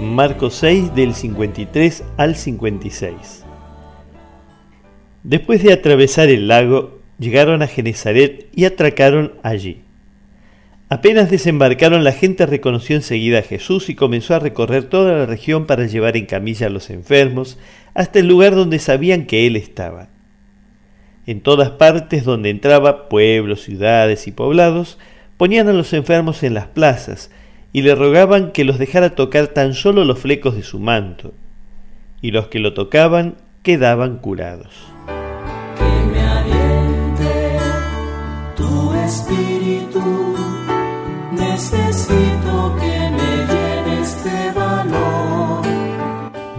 Marcos 6 del 53 al 56. Después de atravesar el lago, llegaron a Genezaret y atracaron allí. Apenas desembarcaron, la gente reconoció enseguida a Jesús y comenzó a recorrer toda la región para llevar en camilla a los enfermos hasta el lugar donde sabían que Él estaba. En todas partes donde entraba, pueblos, ciudades y poblados, ponían a los enfermos en las plazas y le rogaban que los dejara tocar tan solo los flecos de su manto, y los que lo tocaban quedaban curados. Que me aliente tu espíritu, necesito que me llene este valor.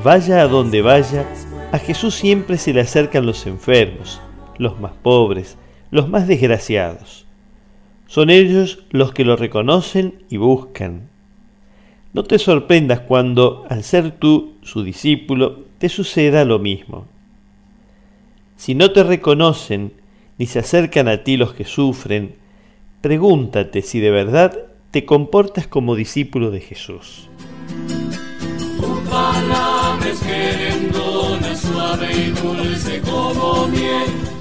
Vaya a donde vaya, a Jesús siempre se le acercan los enfermos, los más pobres, los más desgraciados. Son ellos los que lo reconocen y buscan. No te sorprendas cuando, al ser tú su discípulo, te suceda lo mismo. Si no te reconocen ni se acercan a ti los que sufren, pregúntate si de verdad te comportas como discípulo de Jesús. Tu palabra es querendona, suave y dulce como miel.